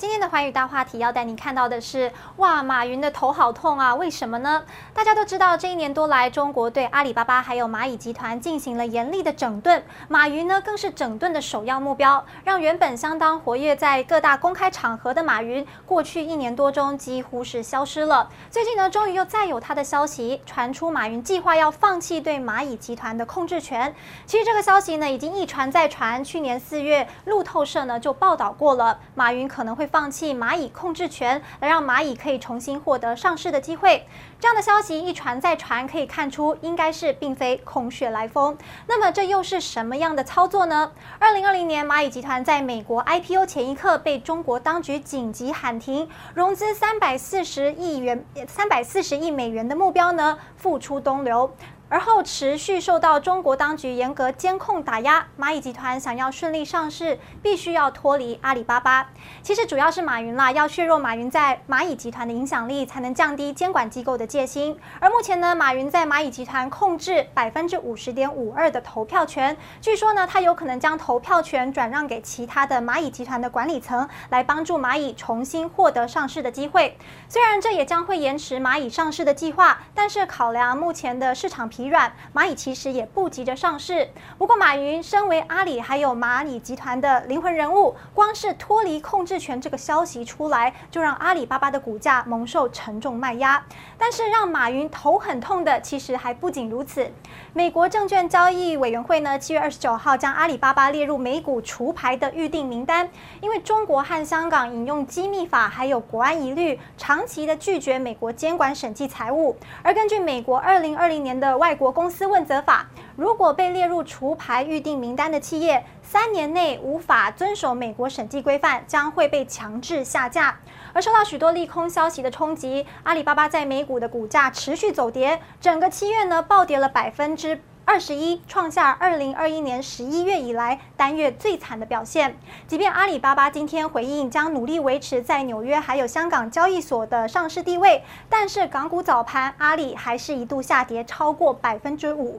今天的寰宇大话题要带您看到的是，哇，马云的头好痛啊！为什么呢？大家都知道，这一年多来，中国对阿里巴巴还有蚂蚁集团进行了严厉的整顿，马云呢更是整顿的首要目标，让原本相当活跃在各大公开场合的马云，过去一年多中几乎是消失了。最近呢，终于又再有他的消息传出，马云计划要放弃对蚂蚁集团的控制权。其实这个消息呢，已经一传再传，去年四月，路透社呢就报道过了，马云可能会。放弃蚂蚁控制权，来让蚂蚁可以重新获得上市的机会。这样的消息一传再传，可以看出应该是并非空穴来风。那么这又是什么样的操作呢？二零二零年，蚂蚁集团在美国 IPO 前一刻被中国当局紧急喊停，融资三百四十亿元、三百四十亿美元的目标呢，付出东流。而后持续受到中国当局严格监控打压，蚂蚁集团想要顺利上市，必须要脱离阿里巴巴。其实主要是马云啦，要削弱马云在蚂蚁集团的影响力，才能降低监管机构的戒心。而目前呢，马云在蚂蚁集团控制百分之五十点五二的投票权，据说呢，他有可能将投票权转让给其他的蚂蚁集团的管理层，来帮助蚂蚁重新获得上市的机会。虽然这也将会延迟蚂蚁上市的计划，但是考量目前的市场疲软，蚂蚁其实也不急着上市。不过，马云身为阿里还有蚂蚁集团的灵魂人物，光是脱离控制权这个消息出来，就让阿里巴巴的股价蒙受沉重卖压。但是，让马云头很痛的，其实还不仅如此。美国证券交易委员会呢，七月二十九号将阿里巴巴列入美股除牌的预定名单，因为中国和香港引用机密法还有国安疑虑，长期的拒绝美国监管审计财务。而根据美国二零二零年的外外国公司问责法，如果被列入除牌预定名单的企业，三年内无法遵守美国审计规范，将会被强制下架。而受到许多利空消息的冲击，阿里巴巴在美股的股价持续走跌，整个七月呢暴跌了百分之。二十一创下二零二一年十一月以来单月最惨的表现。即便阿里巴巴今天回应将努力维持在纽约还有香港交易所的上市地位，但是港股早盘阿里还是一度下跌超过百分之五。